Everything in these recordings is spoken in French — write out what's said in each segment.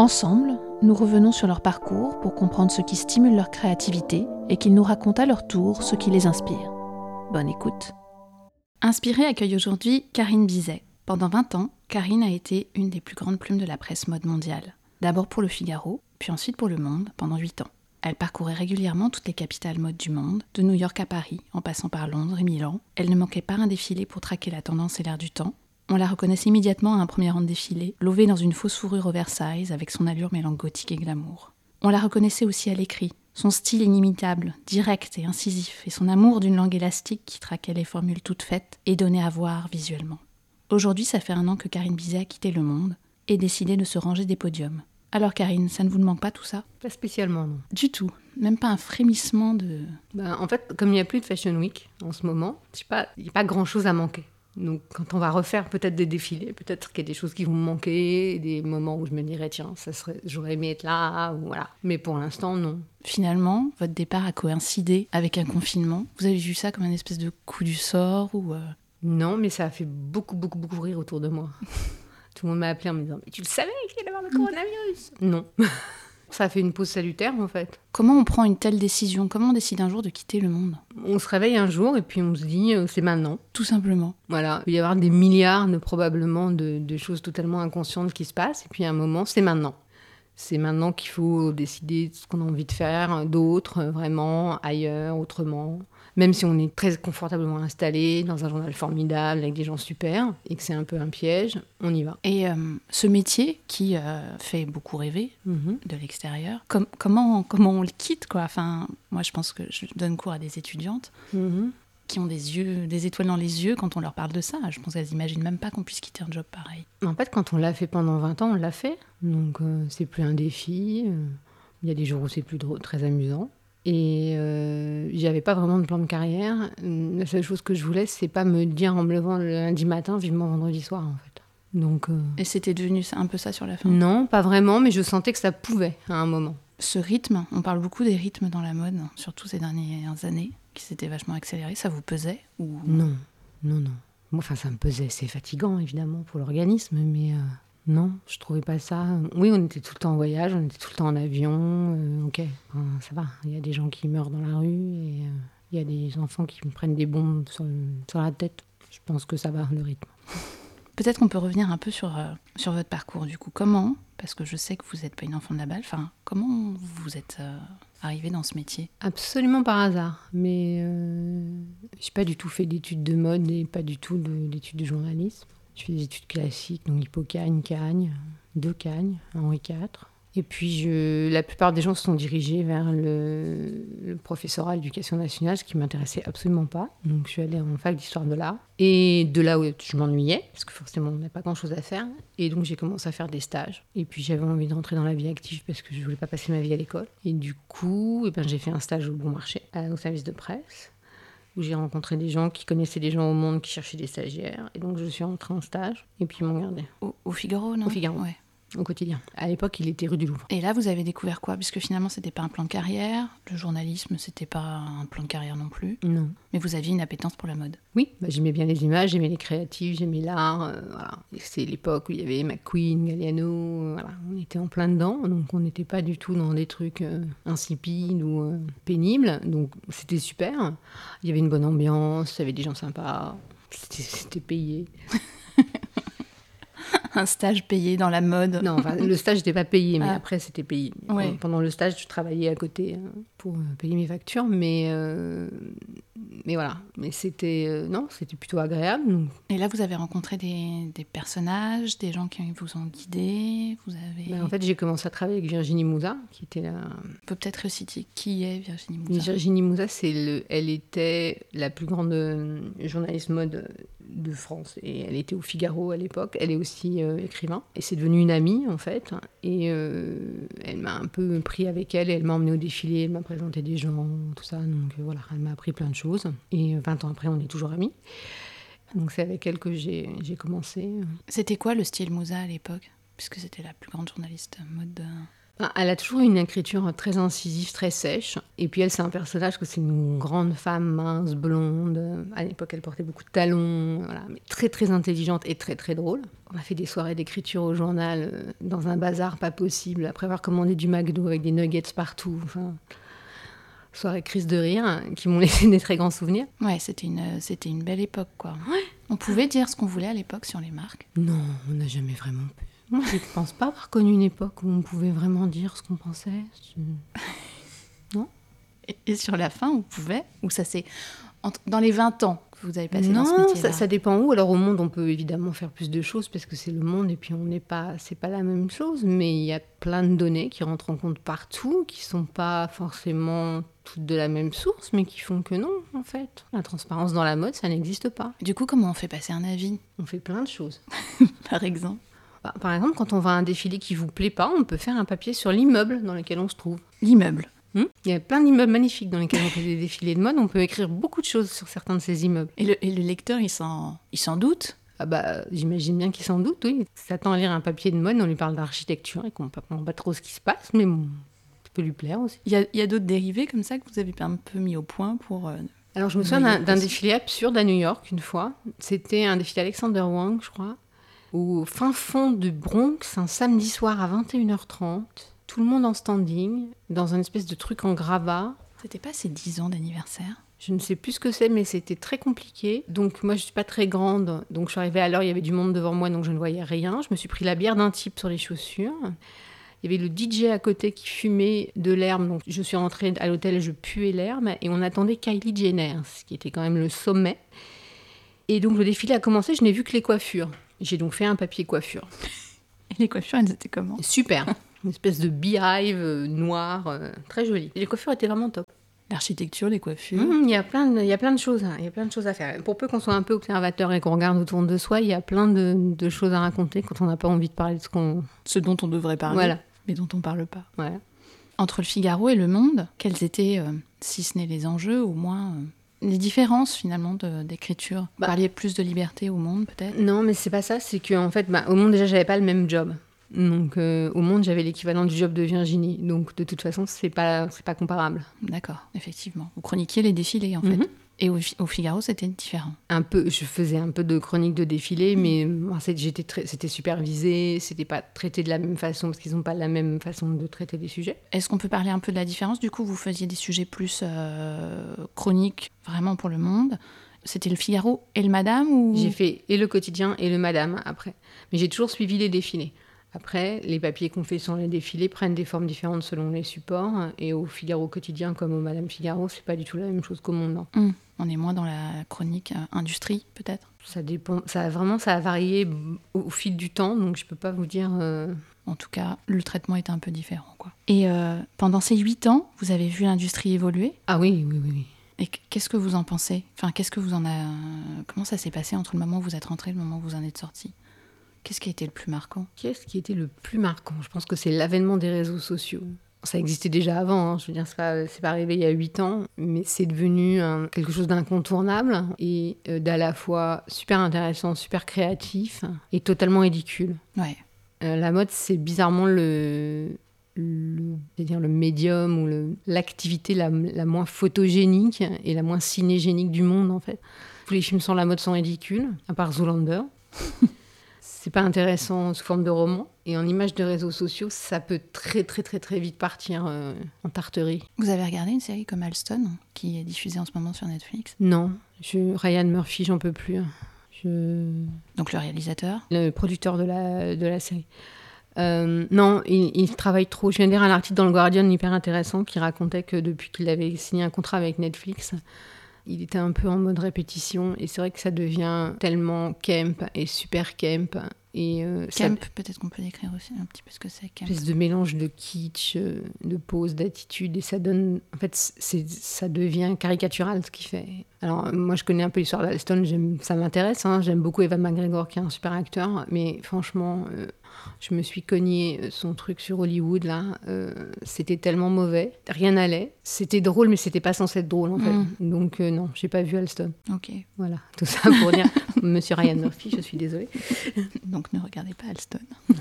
Ensemble, nous revenons sur leur parcours pour comprendre ce qui stimule leur créativité et qu'ils nous racontent à leur tour ce qui les inspire. Bonne écoute. Inspiré accueille aujourd'hui Karine Bizet. Pendant 20 ans, Karine a été une des plus grandes plumes de la presse mode mondiale. D'abord pour le Figaro, puis ensuite pour Le Monde pendant 8 ans. Elle parcourait régulièrement toutes les capitales mode du monde, de New York à Paris, en passant par Londres et Milan. Elle ne manquait pas un défilé pour traquer la tendance et l'air du temps. On la reconnaissait immédiatement à un premier rang de défilé, lovée dans une fausse fourrure oversize avec son allure mêlant gothique et glamour. On la reconnaissait aussi à l'écrit, son style inimitable, direct et incisif, et son amour d'une langue élastique qui traquait les formules toutes faites et donnait à voir visuellement. Aujourd'hui, ça fait un an que Karine Bizet a quitté le monde et décidé de se ranger des podiums. Alors Karine, ça ne vous manque pas tout ça? Pas spécialement, non. Du tout. Même pas un frémissement de... Ben, en fait, comme il n'y a plus de Fashion Week en ce moment, il n'y a pas grand-chose à manquer. Donc quand on va refaire peut-être des défilés, peut-être qu'il y a des choses qui vont me manquer, des moments où je me dirais tiens, ça serait, j'aurais aimé être là, ou voilà. Mais pour l'instant, non. Finalement, votre départ a coïncidé avec un confinement. Vous avez vu ça comme un espèce de coup du sort ou... euh, Non, mais ça a fait beaucoup, beaucoup, beaucoup rire autour de moi. Tout le monde m'a appelé en me disant Mais tu le savais qu'il allait avoir le coronavirus Non. ça fait une pause salutaire en fait. Comment on prend une telle décision? Comment on décide un jour de quitter le monde? On se réveille un jour et puis on se dit euh, C'est maintenant. Tout simplement. Voilà, il peut y avoir des milliards de probablement de, de choses totalement inconscientes qui se passent, et puis à un moment, c'est maintenant. C'est maintenant qu'il faut décider de ce qu'on a envie de faire, d'autres, euh, vraiment, ailleurs, autrement. Même si on est très confortablement installé dans un journal formidable avec des gens super et que c'est un peu un piège, on y va. Et euh, ce métier qui euh, fait beaucoup rêver Mhm. de l'extérieur, com- comment, comment on le quitte quoi? Enfin, Moi, je pense que je donne cours à des étudiantes Mhm. qui ont des yeux, des étoiles dans les yeux quand on leur parle de ça. Je pense qu'elles n'imaginent même pas qu'on puisse quitter un job pareil. En fait, quand on l'a fait pendant 20 ans, on l'a fait. Donc, euh, c'est plus un défi. euh, Il y a des jours où c'est plus drôle, très amusant. Et euh, j'avais pas vraiment de plan de carrière. La seule chose que je voulais, c'est pas me dire en me levant le lundi matin, vivement vendredi soir, en fait. Donc, euh, Et c'était devenu un peu ça sur la fin? non, pas vraiment, mais je sentais que ça pouvait à un moment. Ce rythme, on parle beaucoup des rythmes dans la mode, surtout ces dernières années, qui s'étaient vachement accélérés. Ça vous pesait ou... Non, non, non. Moi, Enfin, ça me pesait. C'est fatigant, évidemment, pour l'organisme, mais euh, non, je trouvais pas ça. Oui, on était tout le temps en voyage, on était tout le temps en avion. euh, ok, enfin, ça va. Il y a des gens qui meurent dans la rue et euh, il y a des enfants qui me prennent des bombes sur, sur la tête. Je pense que ça va, le rythme. Peut-être qu'on peut revenir un peu sur, euh, sur votre parcours du coup. Comment, parce que je sais que vous n'êtes pas une enfant de la balle, enfin, comment vous êtes euh, arrivé dans ce métier? Absolument par hasard. Mais euh, j'ai pas du tout fait d'études de mode et pas du tout de- d'études de journalisme. Je fais des études classiques, donc Hippocagne, Cagne, deux Cagnes, Henri IV. Et puis je, la plupart des gens se sont dirigés vers le, le professorat d'éducation nationale, ce qui m'intéressait absolument pas. Donc je suis allée en fac d'histoire de l'art. Et de là où je m'ennuyais, parce que forcément on n'a pas grand chose à faire. Et donc j'ai commencé à faire des stages. Et puis j'avais envie de rentrer dans la vie active parce que je voulais pas passer ma vie à l'école. Et du coup, eh ben, j'ai fait un stage au bon marché, au service de presse, où j'ai rencontré des gens qui connaissaient des gens au monde qui cherchaient des stagiaires. Et donc je suis rentrée en stage. Et puis ils m'ont gardé Au, au Figaro, non? Au Figaro. Ouais. Au quotidien. À l'époque, il était rue du Louvre. Et là, vous avez découvert quoi? Puisque finalement, c'était pas un plan de carrière, le journalisme, c'était pas un plan de carrière non plus, Non. mais vous aviez une appétence pour la mode. Oui, bah, j'aimais bien les images, j'aimais les créatifs, j'aimais l'art. euh, voilà. C'est l'époque où il y avait McQueen, Galliano, euh, voilà. on était en plein dedans, donc on n'était pas du tout dans des trucs euh, insipides ou euh, pénibles, donc c'était super. Il y avait une bonne ambiance, il y avait des gens sympas, c'était payé. Un stage payé dans la mode. Non, enfin, le stage n'était pas payé, mais Ah. après c'était payé. Ouais. Pendant le stage, je travaillais à côté euh, pour euh, payer mes factures, mais, euh, mais voilà. Mais c'était euh, non, c'était plutôt agréable. donc Et là, vous avez rencontré des, des personnages, des gens qui vous ont guidé. Vous avez. Ben, en fait, j'ai commencé à travailler avec Virginie Mouza, qui était la. On peut peut-être reciter qui est Virginie Mouza. Virginie Mouza, c'est le... elle était la plus grande journaliste mode de France et elle était au Figaro à l'époque. Elle est aussi euh, écrivain et c'est devenu une amie en fait. Et euh, elle m'a un peu pris avec elle et elle m'a emmené au défilé, elle m'a présenté des gens, tout ça. Donc euh, voilà, elle m'a appris plein de choses. Et 20 ans après, on est toujours amis. Donc c'est avec elle que j'ai commencé. C'était quoi le style Moussa à l'époque? Puisque c'était la plus grande journaliste mode. Elle a toujours une écriture très incisive, très sèche. Et puis elle, c'est un personnage que c'est une grande femme mince, blonde. À l'époque, elle portait beaucoup de talons, voilà, mais très très intelligente et très très drôle. On a fait des soirées d'écriture au journal euh, dans un bazar pas possible, après avoir commandé du McDo avec des nuggets partout. Enfin, soirée crise de rire qui m'ont laissé des très grands souvenirs. Ouais, c'était une, c'était une belle époque, quoi. Ouais. On pouvait dire ce qu'on voulait à l'époque sur les marques? Non, on n'a jamais vraiment pu. Moi, je ne pense pas avoir connu une époque où on pouvait vraiment dire ce qu'on pensait. Non et, sur la fin, on pouvait Ou ça s'est. Dans les 20 ans que vous avez passé non, dans ce métier ça, ça dépend où. Alors au monde, on peut évidemment faire plus de choses parce que c'est le monde et puis on n'est pas, c'est pas la même chose. Mais il y a plein de données qui rentrent en compte partout, qui sont pas forcément toutes de la même source, mais qui font que non, en fait. La transparence dans la mode, ça n'existe pas. Du coup, comment on fait passer un avis? On fait plein de choses. Par exemple bah, par exemple, quand on va à un défilé qui vous plaît pas, on peut faire un papier sur l'immeuble dans lequel on se trouve. L'immeuble hmm Il y a plein d'immeubles magnifiques dans lesquels on fait des défilés de mode. On peut écrire beaucoup de choses sur certains de ces immeubles. Et le, lecteur, il s'en, il s'en doute? Ah bah, J'imagine bien qu'il s'en doute, oui. S'attend à lire un papier de mode, on lui parle d'architecture et qu'on ne comprend pas trop ce qui se passe, mais bon, ça peut lui plaire aussi. Il y a, d'autres dérivés comme ça que vous avez un peu mis au point pour... Euh, Alors je me souviens d'un, défilé absurde à New York une fois. C'était un défilé Alexander Wang, je crois au fin fond du Bronx, un samedi soir à 21h30, tout le monde en standing, dans un espèce de truc en gravat. C'était pas ses 10 ans d'anniversaire? Je ne sais plus ce que c'est, mais c'était très compliqué. Donc moi, je suis pas très grande, donc je suis arrivée à l'heure, il y avait du monde devant moi, donc je ne voyais rien. Je me suis pris la bière d'un type sur les chaussures. Il y avait le DJ à côté qui fumait de l'herbe, donc je suis rentrée à l'hôtel, je puais l'herbe, et on attendait Kylie Jenner, ce qui était quand même le sommet. Et donc le défilé a commencé, je n'ai vu que les coiffures. J'ai donc fait un papier coiffure. Et les coiffures, elles étaient comment? Super. Une espèce de beehive euh, noir, euh, très joli. Et les coiffures étaient vraiment top. L'architecture, les coiffures. Mmh, il y a plein de, il y a plein de choses, hein. il y a plein de choses à faire. Pour peu qu'on soit un peu observateur et qu'on regarde autour de soi, il y a plein de, choses à raconter quand on n'a pas envie de parler de ce qu'on, ce dont on devrait parler, voilà. mais dont on parle pas. Voilà. Entre le Figaro et le Monde, quels étaient, euh, si ce n'est les enjeux, au moins les différences finalement d'écriture Vous bah, parliez plus de liberté au monde peut-être? Non, mais c'est pas ça. C'est qu'en en fait, bah, au monde déjà, j'avais pas le même job. Donc euh, au monde, j'avais l'équivalent du job de Virginie. Donc de toute façon, c'est pas c'est pas comparable. D'accord, effectivement. Vous chroniquiez les défilés en fait. Et au, Figaro, c'était différent. Un peu, je faisais un peu de chronique de défilé, mm. mais j'étais c'était supervisé, c'était pas traité de la même façon parce qu'ils n'ont pas la même façon de traiter des sujets. Est-ce qu'on peut parler un peu de la différence? Du coup, vous faisiez des sujets plus euh, chroniques, vraiment pour le monde. C'était le Figaro et le Madame ou? J'ai fait et le quotidien et le Madame après, mais j'ai toujours suivi les défilés. Après, les papiers qu'on fait sur les défilés prennent des formes différentes selon les supports. Et au Figaro quotidien, comme au Madame Figaro, c'est pas du tout la même chose qu'au Monde. Hum, on est moins dans la chronique euh, industrie, peut-être? Ça dépend. Ça a vraiment, ça a varié au, fil du temps, donc je peux pas vous dire. Euh, en tout cas, le traitement était un peu différent. Quoi. Et euh, pendant ces huit ans, vous avez vu l'industrie évoluer? Ah oui, oui, oui. oui. Et qu'est-ce que vous en pensez? Enfin, qu'est-ce que vous en a Comment ça s'est passé entre le moment où vous êtes rentré et le moment où vous en êtes sorti? Qu'est-ce qui a été le plus marquant? Qu'est-ce qui a été le plus marquant? Je pense que c'est l'avènement des réseaux sociaux. Ça existait déjà avant, hein. je veux dire, c'est pas, pas arrivé il y a huit ans, mais c'est devenu quelque chose d'incontournable et euh, d'à la fois super intéressant, super créatif et totalement ridicule. Ouais. Euh, la mode, c'est bizarrement le, le, dire le médium ou l'activité la, la, moins photogénique et la moins cinégénique du monde, en fait. Tous les films sur la mode sont ridicules, à part Zoolander. c'est pas intéressant sous forme de roman. Et en image de réseaux sociaux, ça peut très très très très vite partir euh, en tarterie. Vous avez regardé une série comme Alston, qui est diffusée en ce moment sur Netflix? Non, je, Ryan Murphy, j'en peux plus. Donc le réalisateur? Le producteur de la, de la série. Euh, non, il, il, travaille trop. Je viens de lire un article dans le Guardian hyper intéressant qui racontait que depuis qu'il avait signé un contrat avec Netflix, il était un peu en mode répétition et c'est vrai que ça devient tellement camp et super camp. Et euh, camp, peut-être qu'on peut décrire aussi un petit peu ce que c'est camp. Une espèce de mélange de kitsch, euh, de pose, d'attitude et ça donne. En fait, ça devient caricatural ce qu'il fait. Alors, moi je connais un peu l'histoire d'Alston, ça m'intéresse, hein. j'aime beaucoup Evan McGregor qui est un super acteur, mais franchement. Euh, Je me suis cogné son truc sur Hollywood, là. c'était tellement mauvais. Rien n'allait. C'était drôle, mais c'était pas censé être drôle, en fait. Mm. Donc, non, j'ai pas vu Alston. Ok. Voilà, tout ça pour dire, monsieur Ryan Murphy, je suis désolée. Donc, ne regardez pas Alston.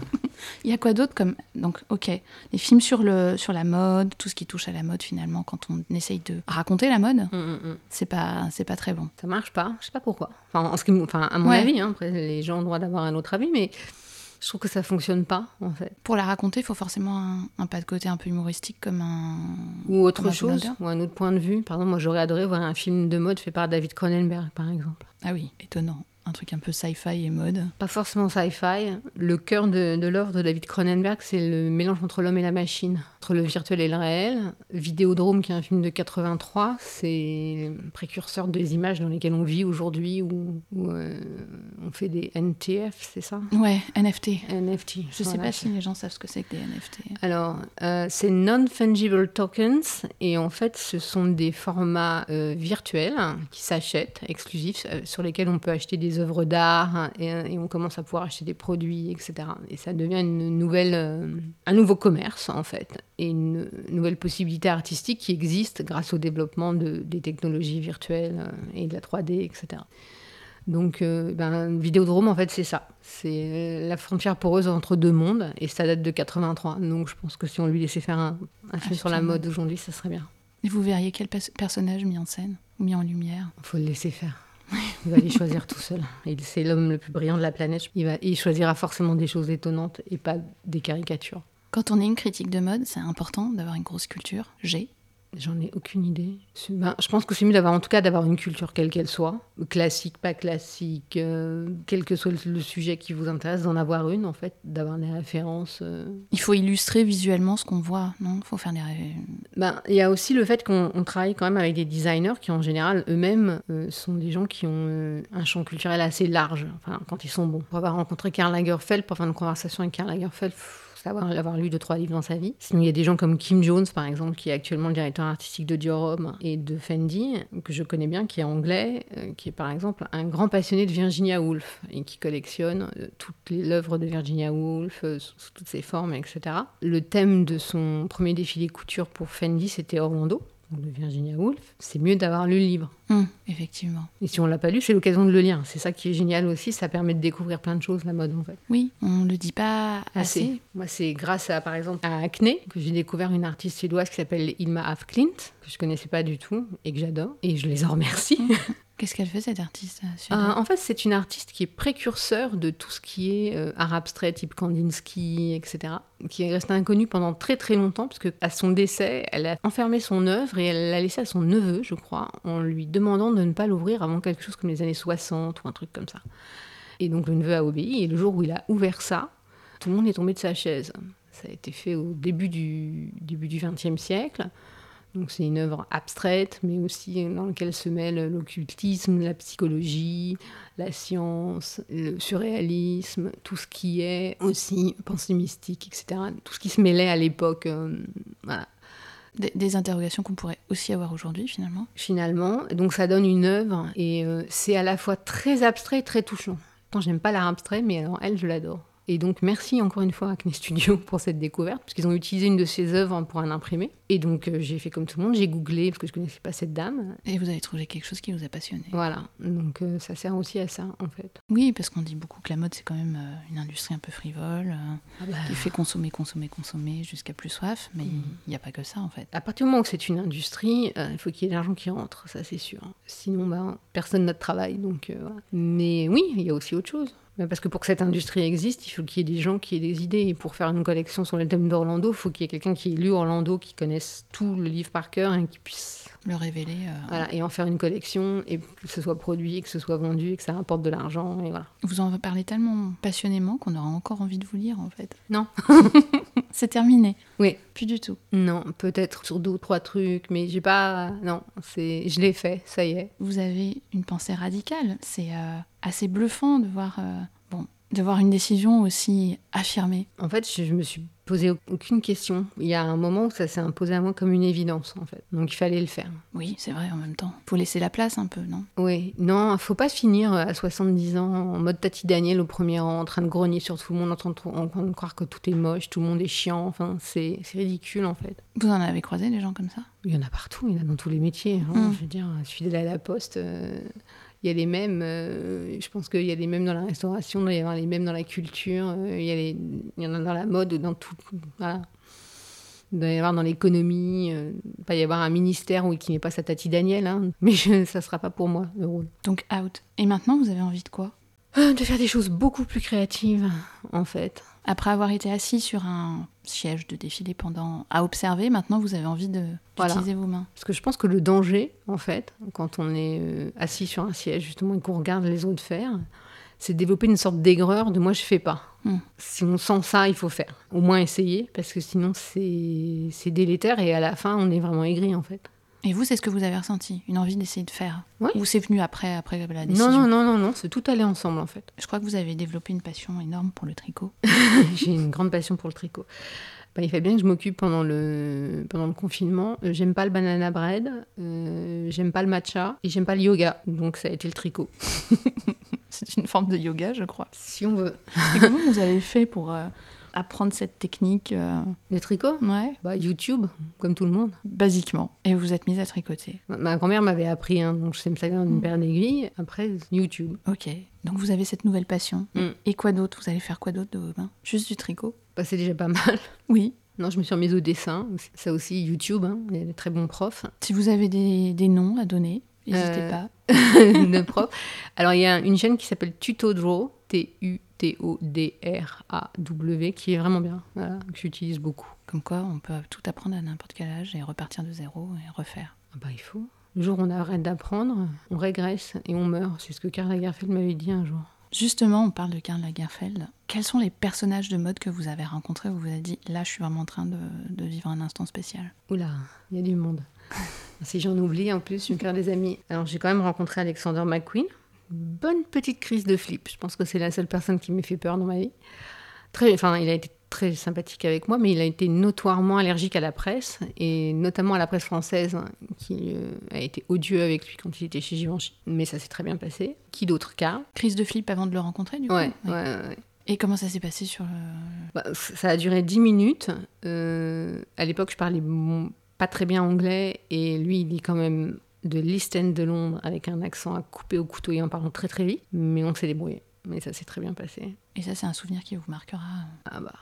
Il y a quoi d'autre comme donc ok les films sur le sur la mode tout ce qui touche à la mode finalement quand on essaye de raconter la mode Mm, mm, c'est pas c'est pas très bon Ça marche pas, je sais pas pourquoi. Enfin, en ce qui, enfin à mon Ouais. avis, hein, après les gens ont le droit d'avoir un autre avis, mais je trouve que ça fonctionne pas en fait. pour la raconter il faut forcément un, un pas de côté un peu humoristique comme un Ou autre chose, ou un autre point de vue. Par exemple, moi j'aurais adoré voir un film de mode fait par David Cronenberg, par exemple. ah oui étonnant un truc un peu sci-fi et mode Pas forcément sci-fi. Le cœur de, de l'œuvre de David Cronenberg, c'est le mélange entre l'homme et la machine, entre le virtuel et le réel. Vidéodrome, qui est un film de 83, c'est le précurseur des images dans lesquelles on vit aujourd'hui, où, où, euh, on fait des NTF, c'est ça? Ouais NFT NFT. je sais voilà. pas si les gens savent ce que c'est que des NFT Alors, euh, c'est non-fungible tokens, et en fait, ce sont des formats euh, virtuels qui s'achètent, exclusifs, sur lesquels on peut acheter des œuvres d'art, hein, et, et on commence à pouvoir acheter des produits, etc. Et ça devient une nouvelle, euh, un nouveau commerce, en fait, et une nouvelle possibilité artistique qui existe grâce au développement de, des technologies virtuelles euh, et de la 3D, etc. Donc, euh, ben, Vidéodrome, en fait, c'est ça. C'est euh, la frontière poreuse entre deux mondes, et ça date de 83. Donc, je pense que si on lui laissait faire un, un film sur la mode aujourd'hui, ça serait bien. et vous verriez quel pers- personnage mis en scène ou mis en lumière? Il faut le laisser faire. Il va les choisir tout seul. C'est l'homme le plus brillant de la planète. Il, va, il choisira forcément des choses étonnantes et pas des caricatures. quand on est une critique de mode c'est important d'avoir une grosse culture j'ai J'en ai aucune idée. Ben, je pense que c'est mieux d'avoir, en tout cas, d'avoir une culture quelle qu'elle soit, classique, pas classique, euh, quel que soit le, sujet qui vous intéresse, d'en avoir une, en fait, d'avoir des références. euh, il faut illustrer visuellement ce qu'on voit non? Faut faire des Ben, il y a aussi le fait qu'on on travaille quand même avec des designers qui, en général, eux-mêmes, euh, sont des gens qui ont euh, un champ culturel assez large, enfin, quand ils sont bons. Pour avoir rencontré Karl Lagerfeld, pour faire une conversation avec Karl Lagerfeld, avoir lu deux, trois livres dans sa vie. Sinon, il y a des gens comme Kim Jones, par exemple, qui est actuellement le directeur artistique de Dior et de Fendi, que je connais bien, qui est anglais, euh, qui est, par exemple, un grand passionné de Virginia Woolf et qui collectionne euh, toutes les œuvres de Virginia Woolf, euh, sous, toutes ses formes, etc. Le thème de son premier défilé couture pour Fendi, c'était Orlando, de Virginia Woolf. C'est mieux d'avoir lu le livre. Hum, effectivement Et si on l'a pas lu, c'est l'occasion de le lire. C'est ça qui est génial aussi, ça permet de découvrir plein de choses, la mode, en fait. oui on le dit pas assez, Assez. Moi, c'est grâce à, par exemple, à Acne que j'ai découvert une artiste suédoise qui s'appelle Ilma af Klint, que je connaissais pas du tout et que j'adore. Et je les en remercie. qu'est-ce qu'elle fait cette artiste euh, Euh, en fait, c'est une artiste qui est précurseur de tout ce qui est euh, art abstrait, type Kandinsky, etc., qui est restée inconnue pendant très très longtemps, parce que à son décès, elle a enfermé son œuvre et elle l'a laissée à son neveu, je crois, en lui demandant de ne pas l'ouvrir avant quelque chose comme les années 60 ou un truc comme ça. Et donc le neveu a obéi, et le jour où il a ouvert ça, tout le monde est tombé de sa chaise. Ça a été fait au début du, début du XXe siècle. Donc c'est une œuvre abstraite, mais aussi dans laquelle se mêle l'occultisme, la psychologie, la science, le surréalisme, tout ce qui est aussi pensée mystique, etc. Tout ce qui se mêlait à l'époque. euh, voilà. des, des interrogations qu'on pourrait aussi avoir aujourd'hui finalement Finalement, donc ça donne une œuvre et euh, c'est à la fois très abstrait et très touchant. Pourtant, j'aime pas l'art abstrait, mais alors elle, je l'adore. Et donc, merci encore une fois à Acne Studio pour cette découverte, parce qu'ils ont utilisé une de ses œuvres pour un imprimé. Et donc, euh, j'ai fait comme tout le monde, j'ai googlé, parce que je connaissais pas cette dame. et vous avez trouvé quelque chose qui vous a passionné Voilà, donc euh, ça sert aussi à ça, en fait. oui parce qu'on dit beaucoup que la mode c'est quand même euh, une industrie un peu frivole euh, qui fait consommer consommer consommer jusqu'à plus soif mais il n'y a pas que ça en fait À partir du moment où c'est une industrie, il faut qu'il y ait de l'argent qui rentre, ça c'est sûr. Sinon, ben, personne n'a de travail. Donc, voilà. Mais oui, il y a aussi autre chose. Ben, Parce que pour que cette industrie existe, il faut qu'il y ait des gens qui aient des idées. Et pour faire une collection sur le thème d'Orlando, il faut qu'il y ait quelqu'un qui ait lu Orlando, qui connaisse tout le livre par cœur et qui puisse le révéler euh, voilà, et en faire une collection et que ce soit produit, que ce soit vendu et que ça rapporte de l'argent. Et voilà. vous en parlez tellement passionnément qu'on aura encore envie de vous lire en fait Non. c'est terminé Oui. plus du tout Non, peut-être sur deux ou trois trucs, mais j'ai pas. Non, c'est. Je l'ai fait, ça y est. vous avez une pensée radicale c'est euh, assez bluffant de voir euh, de voir une décision aussi affirmée En fait, je, je me suis posé aucune question. Il y a un moment où ça s'est imposé à moi comme une évidence, en fait. Donc il fallait le faire. Oui, c'est vrai en même temps. Faut laisser la place un peu, non? Oui, non, faut pas finir à 70 ans en mode Tati Daniel au premier rang, en train de grogner sur tout le monde, en train de, en train de croire que tout est moche, tout le monde est chiant. Enfin, c'est ridicule, en fait. Vous en avez croisé des gens comme ça? Il y en a partout, il y en a dans tous les métiers. hein. Mm. Je veux dire, suis allée à la poste, euh, il y a les mêmes. euh, je pense qu'il y a les mêmes dans la restauration, il doit y avoir les mêmes dans la culture, euh, il, y a les- il y en a dans la mode, dans tout. Voilà. Il doit y avoir dans l'économie, euh, il va y avoir un ministère oui, qui n'est pas sa Tati Daniel, hein, mais je, ça ne sera pas pour moi le rôle. Donc out. Et maintenant, vous avez envie de quoi? Euh, De faire des choses beaucoup plus créatives, en fait. Après avoir été assis sur un siège de défilé pendant à observer, maintenant vous avez envie de Voilà. vos mains. Parce que je pense que le danger, en fait, quand on est euh, assis sur un siège, justement, et qu'on regarde les autres faire, c'est développer une sorte d'aigreur de moi, je fais pas. Hmm. Si on sent ça, il faut faire. Au moins essayer, parce que sinon, c'est c'est délétère et à la fin, on est vraiment aigri, en fait. Et vous, c'est ce que vous avez ressenti, une envie d'essayer de faire Ouais. Ou c'est venu après, après la décision Non, non, non, non, non, c'est tout allé ensemble, en fait. Je crois que vous avez développé une passion énorme pour le tricot. J'ai une grande passion pour le tricot. Bah, il fait bien que je m'occupe pendant le, pendant le confinement. Euh, j'aime pas le banana bread, euh, j'aime pas le matcha et j'aime pas le yoga. Donc ça a été le tricot. C'est une forme de yoga, je crois. Si on veut. Et comment vous avez fait pour euh, apprendre cette technique euh, Le tricot Ouais, bah, YouTube, comme tout le monde. basiquement. Et vous êtes mise à tricoter. Ma- Ma grand-mère m'avait appris, hein, donc je sais me servir d'une Mm. paire d'aiguilles. Après, YouTube. Ok. Donc vous avez cette nouvelle passion. Mm. Et quoi d'autre? Vous allez faire quoi d'autre de vos mains Juste du tricot? Bah, c'est déjà pas mal. Oui. Non, je me suis remise au dessin. Ça aussi, YouTube, hein, il y a des très bons profs. Si vous avez des, des noms à donner, n'hésitez Euh, pas. de profs. Alors, il y a une chaîne qui s'appelle Tuto Draw, T-U-T-O-D-R-A-W, qui est vraiment bien, voilà, que j'utilise beaucoup. Comme quoi, on peut tout apprendre à n'importe quel âge et repartir de zéro et refaire. Ah bah, il faut. Le jour où on arrête d'apprendre, on régresse et on meurt. C'est ce que Karl Lagerfeld m'avait dit un jour. Justement, on parle de Karl Lagerfeld. Quels sont les personnages de mode que vous avez rencontrés? Où vous vous avez dit, là, je suis vraiment en train de, de vivre un instant spécial Oula, il y a du monde. si j'en oublie, en plus, je me perds des amis. Alors, j'ai quand même rencontré Alexander McQueen. Bonne petite crise de flip. Je pense que c'est la seule personne qui m'ait fait peur dans ma vie. Très, enfin, il a été très sympathique avec moi, mais il a été notoirement allergique à la presse, et notamment à la presse française, hein, qui euh, a été odieux avec lui quand il était chez Givenchy. Mais ça s'est très bien passé. Qui d'autre Karl Crise de flip avant de le rencontrer, du coup? Ouais, Ouais. ouais, ouais, ouais. Et comment ça s'est passé sur le... Bah, ça a duré 10 minutes. Euh, à l'époque, je parlais bon, pas très bien anglais et lui, il dit quand même de l'East End de Londres avec un accent à couper au couteau et en parlant très très vite. Mais on s'est débrouillé. Mais ça s'est très bien passé. Et ça, c'est un souvenir qui vous marquera. Ah bah,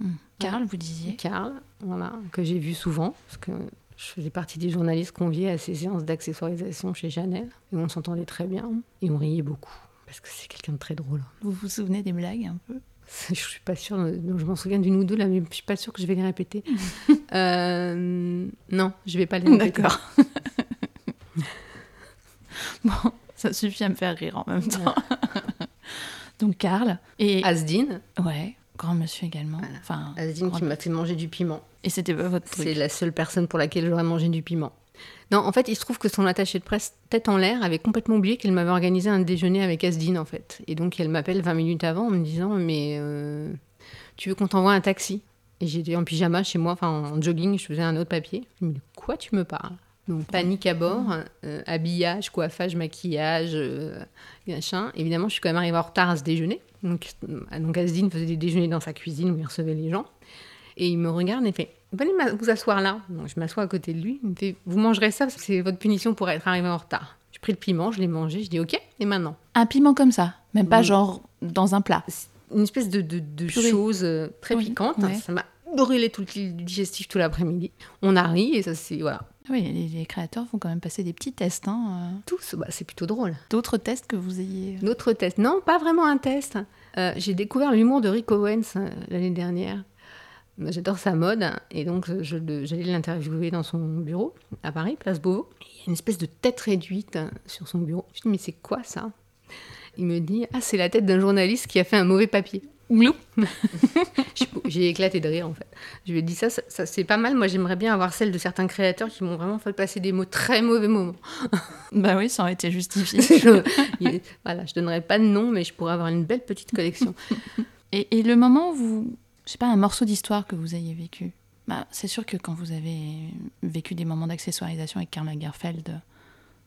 Hmm. Karl, vous disiez Karl, voilà, que j'ai vu souvent, parce que je faisais partie des journalistes conviés à ces séances d'accessoirisation chez Chanel. Et on s'entendait très bien et on riait beaucoup. Parce que c'est quelqu'un de très drôle. Vous vous souvenez des blagues un peu? Je suis pas sûre, je m'en souviens d'une ou deux là, mais je suis pas sûre que je vais les répéter. Euh, non, je vais pas les répéter. D'accord. bon, ça suffit à me faire rire en même temps. Donc Karl et Asdin, ouais, grand monsieur également. Voilà. Enfin, Asdin grand- qui m'a fait manger du piment. et c'était pas votre C'est truc. la seule personne pour laquelle j'aurais mangé du piment. Non, en fait, il se trouve que son attaché de presse, tête en l'air, avait complètement oublié qu'elle m'avait organisé un déjeuner avec Asdin, en fait. Et donc, elle m'appelle 20 minutes avant en me disant Mais euh, tu veux qu'on t'envoie un taxi? Et j'étais en pyjama chez moi, enfin en jogging, je faisais un autre papier. Je me dis De quoi tu me parles? Donc, panique à bord, euh, habillage, coiffage, maquillage, euh, machin. Évidemment, je suis quand même arrivée en retard à ce déjeuner. Donc, euh, donc faisait des déjeuners dans sa cuisine où il recevait les gens. Et il me regarde et fait Venez vous asseoir là. Donc, je m'assois à côté de lui. Il me fait Vous mangerez ça parce que c'est votre punition pour être arrivé en retard. J'ai pris le piment, je l'ai mangé. Je dis Ok, et maintenant? Un piment comme ça, même pas Oui. genre dans un plat. Une espèce de, de, de Purée. chose très Oui, piquante. ouais. Ça m'a brûlé tout le digestif tout l'après-midi. On a ri et ça c'est. Voilà. Oui, les, les créateurs font quand même passer des petits tests. Hein. euh. Tous, bah, c'est plutôt drôle. D'autres tests que vous ayez. Notre test. Non, pas vraiment un test. Euh, j'ai découvert l'humour de Rick Owens euh, l'année dernière. J'adore sa mode et donc euh, j'allais l'interviewer dans son bureau à Paris, place Beauvau. Il y a une espèce de tête réduite euh, sur son bureau. Je dis mais c'est quoi ça? Il me dit ah c'est la tête d'un journaliste qui a fait un mauvais papier. J'ai éclaté de rire en fait. Je lui ai dit ça, ça, c'est pas mal. Moi j'aimerais bien avoir celle de certains créateurs qui m'ont vraiment fait passer des mots très mauvais moments. bah oui, ça aurait été justifié. je, voilà, je donnerais pas de nom, mais je pourrais avoir une belle petite collection. et, et, le moment où vous, je sais pas, un morceau d'histoire que vous ayez vécu. Bah, c'est sûr que quand vous avez vécu des moments d'accessoirisation avec Karl Lagerfeld,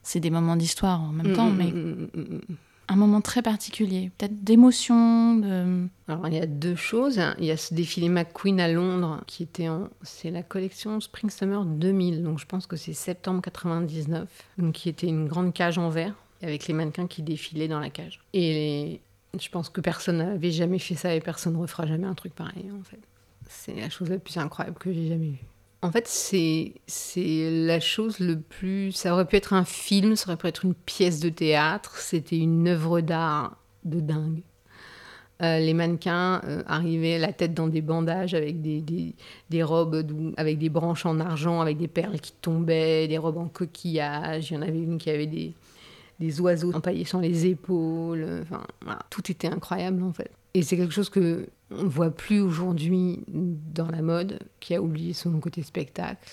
c'est des moments d'histoire en même temps, mm, mais mm, mm, un moment très particulier, peut-être d'émotion. De... Alors il y a deux choses. Il y a ce défilé McQueen à Londres qui était en, c'est la collection Spring Summer 2000, donc je pense que c'est septembre 99, donc qui était une grande cage en verre avec les mannequins qui défilaient dans la cage. Et je pense que personne n'avait jamais fait ça et personne ne refera jamais un truc pareil en fait. C'est la chose la plus incroyable que j'ai jamais vue. En fait, c'est la chose le plus. Ça aurait pu être un film, ça aurait pu être une pièce de théâtre, c'était une œuvre d'art de dingue. Euh, les mannequins euh, arrivaient la tête dans des bandages avec des, des, robes avec des branches en argent, avec des perles qui tombaient, des robes en coquillage. Il y en avait une qui avait des, des oiseaux empaillés sur les épaules. Enfin, tout était incroyable en fait. Et c'est quelque chose que on voit plus aujourd'hui dans la mode, qui a oublié son côté spectacle,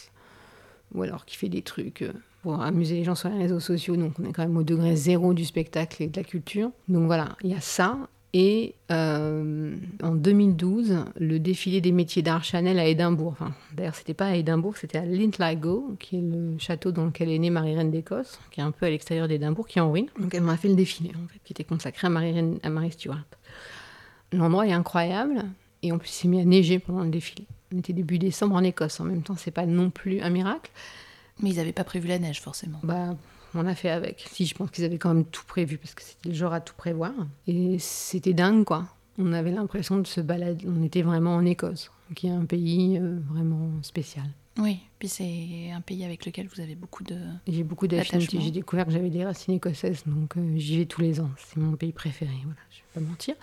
ou alors qui fait des trucs euh, pour amuser les gens sur les réseaux sociaux. Donc on est quand même au degré zéro du spectacle et de la culture. Donc voilà, il y a ça. Et euh, en 2012, le défilé des métiers d'art Chanel à Édimbourg. Enfin, D'ailleurs, c'était pas à Édimbourg, c'était à Linlithgow, qui est le château dans lequel est née Marie-Reine d'Écosse, qui est un peu à l'extérieur d'Édimbourg, qui est en ruine. Donc elle m'a fait le défilé, en fait, qui était consacré à Marie, à Marie Stuart. L'endroit est incroyable. Et en plus, il s'est mis à neiger pendant le défilé. On était début décembre en Écosse. En même temps, c'est pas non plus un miracle. Mais ils n'avaient pas prévu la neige, forcément. Bah, on a fait avec. Si, je pense qu'ils avaient quand même tout prévu, parce que c'était le genre à tout prévoir. Et c'était dingue, quoi. On avait l'impression de se balader. On était vraiment en Écosse, qui est un pays euh, vraiment spécial. Oui, puis c'est un pays avec lequel vous avez beaucoup de. J'ai beaucoup d'affinités. J'ai découvert que j'avais des racines écossaises, donc euh, j'y vais tous les ans. C'est mon pays préféré, voilà, je vais pas mentir.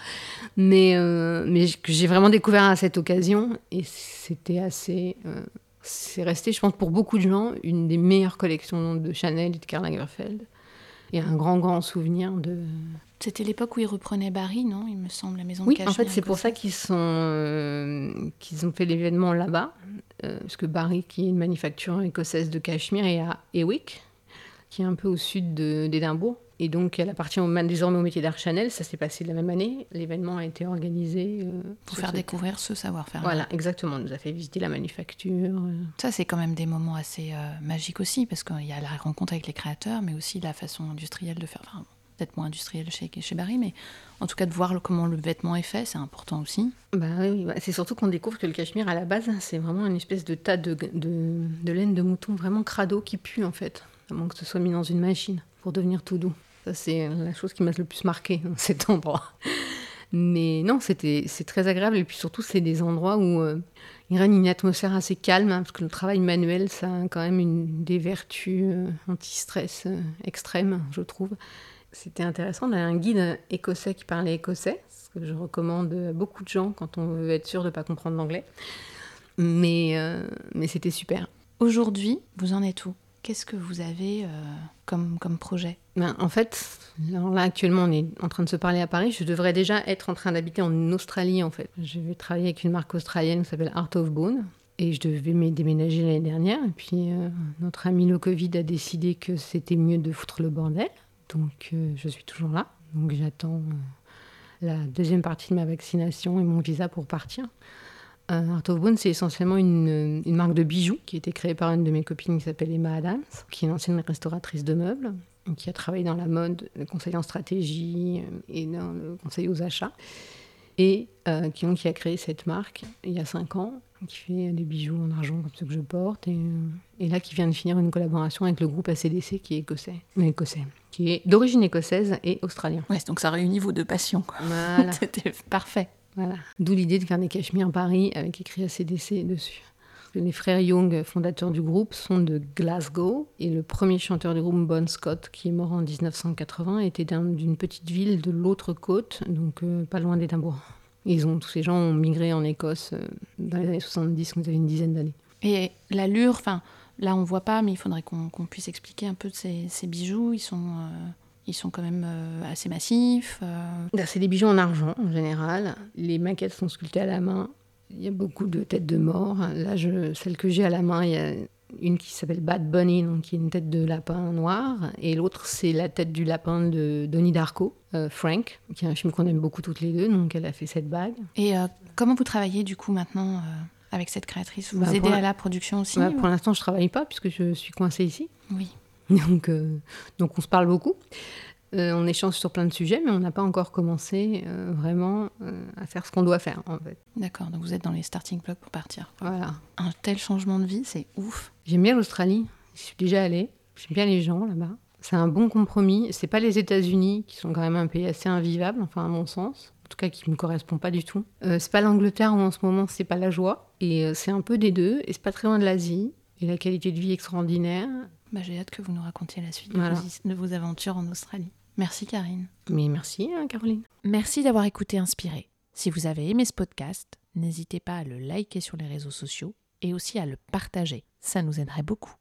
Mais, euh, mais j'ai vraiment découvert à cette occasion et c'était assez. Euh, c'est resté, je pense, pour beaucoup de gens, une des meilleures collections de Chanel et de Karl Lagerfeld. Et un grand, grand souvenir de, c'était l'époque où ils reprenaient Barry, non? Il me semble, la maison de Oui, en fait, c'est pour ça qu'ils sont, euh, qu'ils ont fait l'événement là-bas. Euh, parce que Barry, qui est une manufacture écossaise de cachemire, est à Ewick, qui est un peu au sud d'Édimbourg. Et donc, elle appartient au, désormais au métier d'art Chanel. Ça s'est passé la même année. L'événement a été organisé. Euh, pour faire découvrir ce savoir-faire. Voilà, exactement. On nous a fait visiter la manufacture. Ça, c'est quand même des moments assez magiques aussi, parce qu'il y a la rencontre avec les créateurs, mais aussi la façon industrielle de faire peut-être moins industriel chez, chez Barry, mais en tout cas de voir comment le vêtement est fait, c'est important aussi. Bah oui, bah, c'est surtout qu'on découvre que le cachemire à la base, c'est vraiment une espèce de tas de, de, laine de mouton vraiment crado qui pue en fait, à moins que ce soit mis dans une machine pour devenir tout doux. Ça, c'est la chose qui m'a le plus marqué dans cet endroit. Mais non, c'était c'est très agréable et puis surtout c'est des endroits où euh, il règne une atmosphère assez calme hein, parce que le travail manuel ça a quand même une, des vertus euh, anti-stress euh, extrêmes, je trouve. C'était intéressant. On a un guide écossais qui parlait écossais, ce que je recommande à beaucoup de gens quand on veut être sûr de ne pas comprendre l'anglais. Mais, mais c'était super. Aujourd'hui, vous en êtes où? Qu'est-ce que vous avez euh, comme, comme projet? Ben, En fait, là actuellement on est en train de se parler à Paris. Je devrais déjà être en train d'habiter en Australie en fait. Je vais travailler avec une marque australienne qui s'appelle Art of Bone. Et je devais me déménager l'année dernière. Et puis euh, notre ami le Covid a décidé que c'était mieux de foutre le bordel. Donc euh, je suis toujours là. Donc j'attends la deuxième partie de ma vaccination et mon visa pour partir. Euh, Art of Bone, c'est essentiellement une, une, marque de bijoux qui a été créée par une de mes copines qui s'appelle Emma Adams, qui est une ancienne restauratrice de meubles, qui a travaillé dans la mode, le conseil en stratégie et dans le conseil aux achats, et qui, qui, a créé cette marque il y a cinq ans qui fait des bijoux en argent comme ceux que je porte, et, euh, et, là qui vient de finir une collaboration avec le groupe ACDC qui est écossais, écossais qui est d'origine écossaise et australien. Ouais, donc ça réunit vos deux passions. Voilà. C'était parfait. D'où l'idée de faire des cachemires Paris avec écrit ACDC dessus. Les frères Young, fondateurs du groupe, sont de Glasgow et le premier chanteur du groupe, Bon Scott, qui est mort en 1980, était d'une petite ville de l'autre côte, donc euh, pas loin d'Édimbourg. Ils ont, tous ces gens ont migré en Écosse euh, dans les années 70, quand ils avaient une dizaine d'années. Et l'allure, là on voit pas, mais il faudrait qu'on puisse expliquer un peu de ces, bijoux. Ils sont, euh, Ils sont quand même euh, assez massifs. Bah, C'est des bijoux en argent en général. Les maquettes sont sculptées à la main. Il y a beaucoup de têtes de mort. Là, je, celle que j'ai à la main, il y a une qui s'appelle Bad Bunny, donc qui est une tête de lapin noir, et l'autre c'est la tête du lapin de Donnie Darko, euh, Frank, qui est un film qu'on aime beaucoup toutes les deux, donc elle a fait cette bague. Et euh, comment vous travaillez du coup maintenant euh, avec cette créatrice? Vous Bah, aidez la- à la production aussi? Bah, ou- pour l'instant, je travaille pas puisque je suis coincée ici, Oui. donc, euh, donc on se parle beaucoup. Euh, on échange sur plein de sujets, mais on n'a pas encore commencé euh, vraiment à faire ce qu'on doit faire en fait. D'accord, donc vous êtes dans les starting blocks pour partir. Voilà. Un tel changement de vie, c'est ouf. J'aime bien l'Australie. Je suis déjà allée. J'aime bien les gens là-bas. C'est un bon compromis. C'est pas les États-Unis qui sont quand même un pays assez invivable, enfin à mon sens. En tout cas, qui me correspond pas du tout. Euh, c'est pas l'Angleterre où en ce moment c'est pas la joie. Et c'est un peu des deux. Et c'est pas très loin de l'Asie. Et la qualité de vie extraordinaire. Bah, J'ai hâte que vous nous racontiez la suite de Voilà. vos- de vos aventures en Australie. Merci Karine. Mais merci, hein, Caroline. Merci d'avoir écouté Inspiré. Si vous avez aimé ce podcast, n'hésitez pas à le liker sur les réseaux sociaux et aussi à le partager. Ça nous aiderait beaucoup.